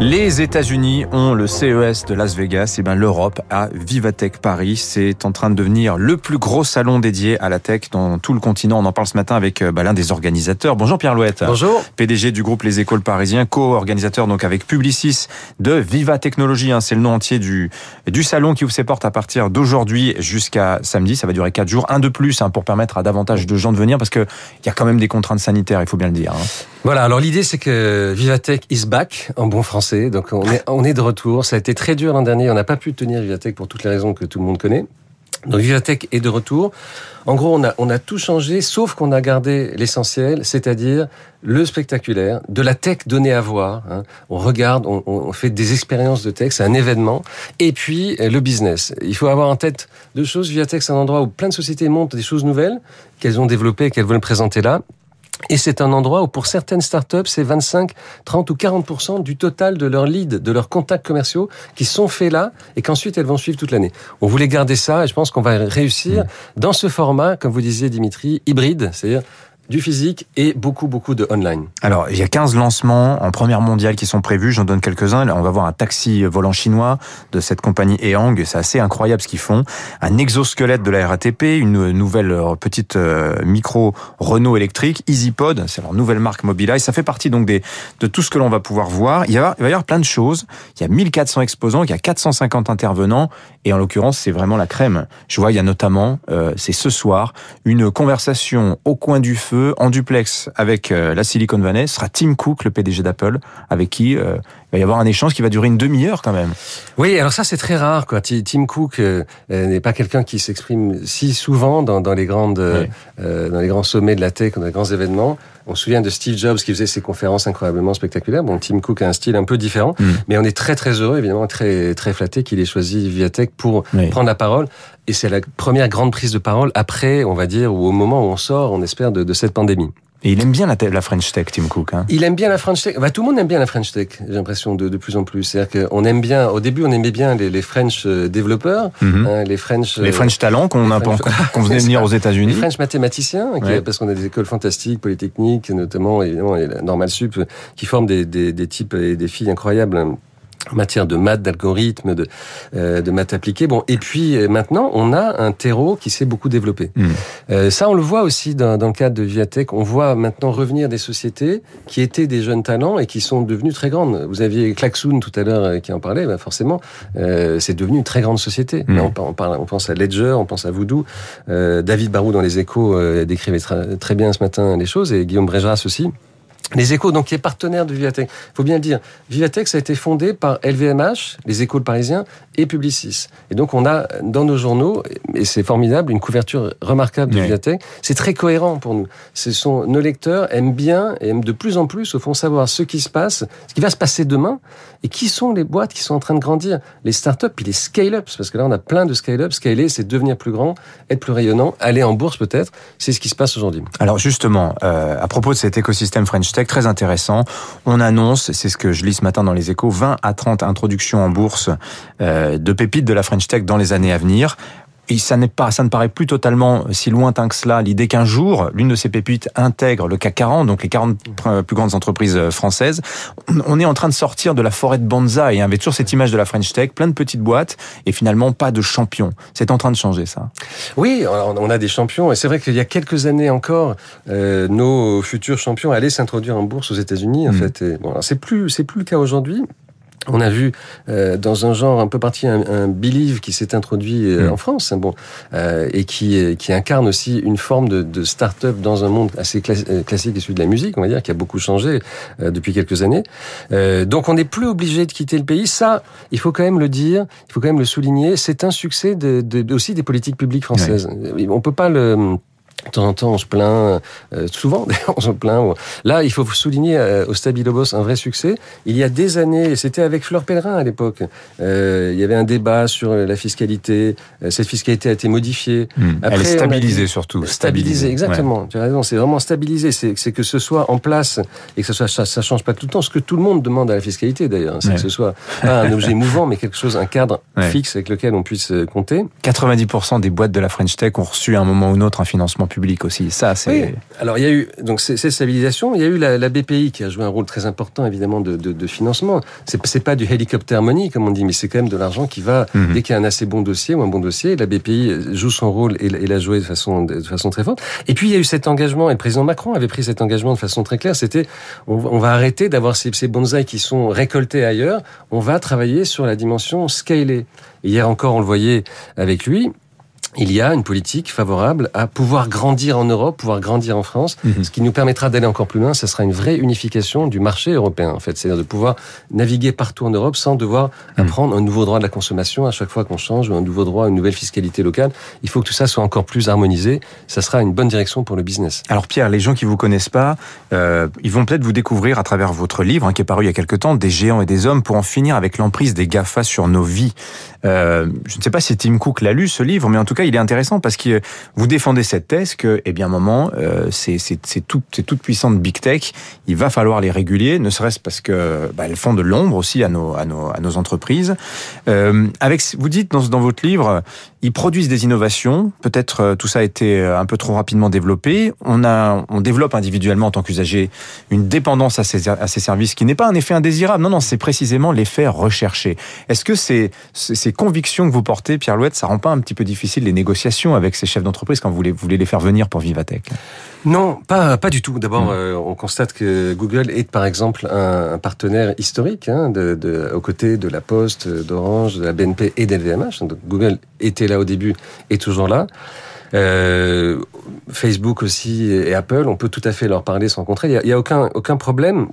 Les États-Unis ont le CES de Las Vegas, et bien l'Europe a Vivatech Paris. C'est en train de devenir le plus gros salon dédié à la tech dans tout le continent. On en parle ce matin avec bah, l'un des organisateurs. Bonjour Pierre Louette. Bonjour. PDG du groupe Les Écoles Parisiens, co-organisateur donc avec Publicis de Viva Technologies. Hein, c'est le nom entier du du salon qui ouvre ses portes à partir d'aujourd'hui jusqu'à samedi. Ça va durer quatre jours, un de plus hein, pour permettre à davantage de gens de venir parce que il y a quand même des contraintes sanitaires, il faut bien le dire. Hein. Voilà. Alors l'idée c'est que Vivatech is back en bon français. Donc on est, de retour. Ça a été très dur l'an dernier. On n'a pas pu tenir Vivatech pour toutes les raisons que tout le monde connaît. Donc Vivatech est de retour. En gros, on a, tout changé, sauf qu'on a gardé l'essentiel, c'est-à-dire le spectaculaire, de la tech donnée à voir. Hein. On regarde, on, fait des expériences de tech, c'est un événement. Et puis le business. Il faut avoir en tête deux choses. Vivatech, c'est un endroit où plein de sociétés montent des choses nouvelles qu'elles ont développées, qu'elles veulent présenter là. Et c'est un endroit où pour certaines startups, c'est 25, 30 ou 40% du total de leurs leads, de leurs contacts commerciaux qui sont faits là et qu'ensuite elles vont suivre toute l'année. On voulait garder ça et je pense qu'on va réussir mmh. dans ce format, comme vous disiez Dimitri, hybride, c'est-à-dire du physique et beaucoup, beaucoup de online. Alors, il y a 15 lancements en première mondiale qui sont prévus. J'en donne quelques-uns. On va voir un taxi volant chinois de cette compagnie Ehang. C'est assez incroyable ce qu'ils font. Un exosquelette de la RATP, une nouvelle euh, petite euh, micro Renault électrique, EasyPod, c'est leur nouvelle marque Mobileye. Ça fait partie donc de tout ce que l'on va pouvoir voir. Il, y va, il y avoir plein de choses. Il y a 1400 exposants, il y a 450 intervenants. Et en l'occurrence, c'est vraiment la crème. Je vois, il y a notamment, euh, c'est ce soir, une conversation au coin du feu en duplex avec euh, la Silicon Valley. Sera Tim Cook, le PDG d'Apple, avec qui euh, il va y avoir un échange qui va durer une demi-heure quand même. Oui, alors ça c'est très rare. Quoi. Tim Cook euh, n'est pas quelqu'un qui s'exprime si souvent dans, dans les grandes, dans les grands sommets de la tech, dans les grands événements. On se souvient de Steve Jobs qui faisait ses conférences incroyablement spectaculaires. Bon, Tim Cook a un style un peu différent, mm. mais on est très très heureux, évidemment, très très flatté qu'il ait choisi Viatech pour prendre la parole. Et c'est la première grande prise de parole après, on va dire, ou au moment où on sort, on espère, de, de cette pandémie. Et il aime bien la, la French Tech, Tim Cook. Hein. Il aime bien la French Tech. Bah, tout le monde aime bien la French Tech, j'ai l'impression, de, de plus en plus. C'est-à-dire qu'on aime bien, au début, on aimait bien les, les French euh, développeurs, mm -hmm. hein, les French... Les French talents qu'on qu'on venait venir aux États-Unis. Les French mathématiciens, qui, parce qu'on a des écoles fantastiques, polytechniques, notamment, évidemment, et la Normal Sup, qui forment des, des, des types et des filles incroyables en matière de maths, d'algorithmes, de, euh, de maths appliquées. Bon, et puis euh, maintenant, on a un terreau qui s'est beaucoup développé. Mmh. Euh, ça, on le voit aussi dans, dans, le cadre de Viatech. On voit maintenant revenir des sociétés qui étaient des jeunes talents et qui sont devenues très grandes. Vous aviez Klaxoon tout à l'heure euh, qui en parlait. Ben forcément, euh, c'est devenu une très grande société. Mmh. On, on, parle, on, pense à Ledger, on pense à Voodoo. David Barou dans les Échos décrivait très bien ce matin les choses et Guillaume Brégeras aussi. Les échos, donc, qui est partenaire de Vivatech. Il faut bien le dire. Vivatech, ça a été fondé par LVMH, les échos parisiens, et Publicis. Et donc, on a dans nos journaux, et c'est formidable, une couverture remarquable de oui. Vivatech. C'est très cohérent pour nous. Ce sont, nos lecteurs aiment bien et aiment de plus en plus, au fond, savoir ce qui se passe, ce qui va se passer demain, et qui sont les boîtes qui sont en train de grandir. Les startups, puis les scale-ups, parce que là, on a plein de scale-ups. Scaler, c'est devenir plus grand, être plus rayonnant, aller en bourse peut-être. C'est ce qui se passe aujourd'hui. Alors, justement, euh, à propos de cet écosystème French Très intéressant. On annonce, c'est ce que je lis ce matin dans les échos, 20 à 30 introductions en bourse euh, de pépites de la French Tech dans les années à venir. Et ça n'est pas, ça ne paraît plus totalement si lointain que cela. L'idée qu'un jour, l'une de ces pépites intègre le CAC 40, donc les 40 plus grandes entreprises françaises. On est en train de sortir de la forêt de. Il y avait toujours cette image de la French Tech, plein de petites boîtes et finalement pas de champions. C'est en train de changer ça. Oui, on a des champions et c'est vrai qu'il y a quelques années encore, euh, nos futurs champions allaient s'introduire en bourse aux États-Unis. En mmh. fait, et, bon, c'est plus, c'est plus le cas aujourd'hui. On a vu euh, dans un genre un peu parti un, un Believe qui s'est introduit euh, mmh. en France, hein, bon, euh, et qui, qui incarne aussi une forme de, de start-up dans un monde assez euh, classique issu de la musique, on va dire, qui a beaucoup changé euh, depuis quelques années. Euh, donc on n'est plus obligé de quitter le pays. Ça, il faut quand même le dire, il faut quand même le souligner. C'est un succès de, de, aussi des politiques publiques françaises. Ouais. On peut pas le de temps en temps, on se plaint, euh, souvent on se plaint. Là, il faut souligner euh, au Stabilobos un vrai succès. Il y a des années, c'était avec Fleur Pellerin à l'époque, euh, il y avait un débat sur la fiscalité. Euh, cette fiscalité a été modifiée. Mmh. Après, Elle est stabilisée surtout. Stabilisée, exactement. Ouais. Tu as raison, c'est vraiment stabilisé. C'est que ce soit en place et que soit, ça, ça change pas tout le temps. Ce que tout le monde demande à la fiscalité d'ailleurs, c'est ouais. que ce soit pas un objet mouvant, mais quelque chose, un cadre ouais. fixe avec lequel on puisse compter. 90% des boîtes de la French Tech ont reçu à un moment ou un autre un financement public public aussi. Ça, c'est. Alors il y a eu donc cette stabilisation. Il y a eu la, BPI qui a joué un rôle très important évidemment de, de, de financement. C'est c'est pas du helicopter money comme on dit, mais c'est quand même de l'argent qui va mhm. dès qu'il y a un assez bon dossier ou un bon dossier. La BPI joue son rôle et, l'a joué de façon de façon très forte. Et puis il y a eu cet engagement et le président Macron avait pris cet engagement de façon très claire. C'était on, va arrêter d'avoir ces, ces bonsaïs qui sont récoltés ailleurs. On va travailler sur la dimension scalée. Hier encore, on le voyait avec lui il y a une politique favorable à pouvoir grandir en Europe, pouvoir grandir en France, mhm. ce qui nous permettra d'aller encore plus loin. Ce sera une vraie unification du marché européen, en fait. C'est-à-dire de pouvoir naviguer partout en Europe sans devoir mhm. apprendre un nouveau droit de la consommation à chaque fois qu'on change, ou un nouveau droit, une nouvelle fiscalité locale. Il faut que tout ça soit encore plus harmonisé. Ça sera une bonne direction pour le business. Alors Pierre, les gens qui vous connaissent pas, euh, ils vont peut-être vous découvrir à travers votre livre, hein, qui est paru il y a quelque temps, Des géants et des hommes, pour en finir avec l'emprise des GAFA sur nos vies. Euh, je ne sais pas si Tim Cook l'a lu, ce livre, mais en tout il est intéressant parce que vous défendez cette thèse que, eh bien, moment, euh, c'est tout, toute puissante big tech. Il va falloir les réguler, ne serait-ce parce que bah, elles font de l'ombre aussi à nos, entreprises. Euh, avec, vous dites dans, votre livre, ils produisent des innovations. Peut-être euh, tout ça a été euh, un peu trop rapidement développé. On a, on développe individuellement en tant qu'usager une dépendance à ces, à ces services qui n'est pas un effet indésirable. Non, non, c'est précisément l'effet recherché. Est-ce que ces, ces convictions que vous portez, Pierre Louette, ça rend pas un petit peu difficile les négociations avec ces chefs d'entreprise quand vous voulez, vous voulez les faire venir pour Vivatech non, pas pas du tout. D'abord, hmm. euh, on constate que Google est par exemple un, partenaire historique hein, de, de, aux côtés de la Poste, d'Orange, de la BNP et d'LVMH. Donc Google était là au début et toujours là. Euh, Facebook aussi et Apple, on peut tout à fait leur parler sans contraire. Il n'y a, a, aucun aucun problème.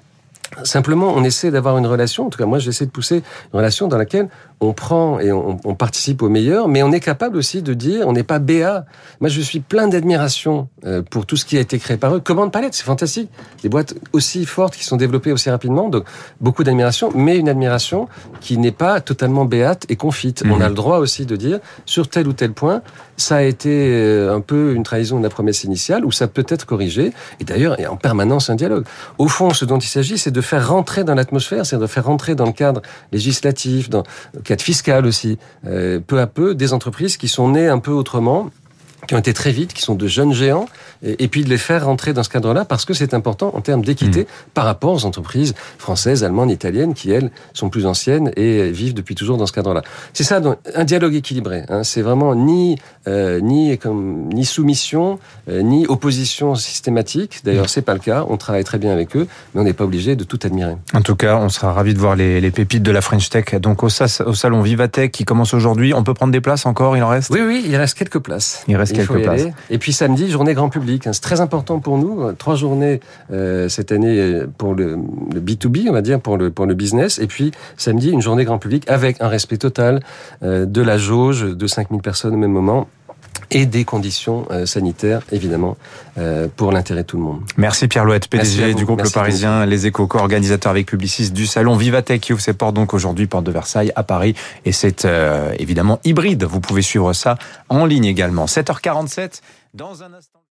Simplement, on essaie d'avoir une relation. En tout cas, moi, j'essaie de pousser une relation dans laquelle on prend et on, on, participe au meilleur, mais on est capable aussi de dire, on n'est pas BA. Moi, je suis plein d'admiration euh, pour tout ce qui a été créé par eux. Commande palette, c'est fantastique. Des boîtes aussi fortes qui sont développées aussi rapidement, donc beaucoup d'admiration, mais une admiration qui n'est pas totalement béate et confite. On a mhm. le droit aussi de dire, sur tel ou tel point, ça a été euh, un peu une trahison de la promesse initiale, ou ça peut être corrigé. Et d'ailleurs, il y a en permanence un dialogue. Au fond, ce dont il s'agit, c'est de faire rentrer dans l'atmosphère, c'est de faire rentrer dans le cadre législatif, dans cadre fiscal aussi, euh, peu à peu, des entreprises qui sont nées un peu autrement qui ont été très vite, qui sont de jeunes géants, et, puis de les faire rentrer dans ce cadre-là parce que c'est important en termes d'équité mmh. par rapport aux entreprises françaises, allemandes, italiennes qui elles sont plus anciennes et vivent depuis toujours dans ce cadre-là. C'est ça, donc, un dialogue équilibré. Hein. C'est vraiment ni euh, ni comme ni soumission, euh, ni opposition systématique. D'ailleurs, mmh. c'est pas le cas. On travaille très bien avec eux, mais on n'est pas obligé de tout admirer. En tout cas, on sera ravi de voir les, les, pépites de la French Tech. Donc au, au salon Vivatech qui commence aujourd'hui, on peut prendre des places encore? Il en reste? Oui, oui, il reste quelques places. Il reste et puis samedi, journée grand public. Hein. C'est très important pour nous. Trois journées euh, cette année pour le, B2B, on va dire, pour le, pour le business. Et puis samedi, une journée grand public avec un respect total euh, de la jauge de 5000 personnes au même moment et des conditions euh, sanitaires, évidemment, pour l'intérêt de tout le monde. Merci Pierre Louette, PDG du groupe Le Parisien, les échos co-organisateur avec Publicis du salon Vivatech qui ouvre ses portes donc aujourd'hui, porte de Versailles à Paris. Et c'est évidemment hybride. Vous pouvez suivre ça en ligne également. 7h47, dans un instant.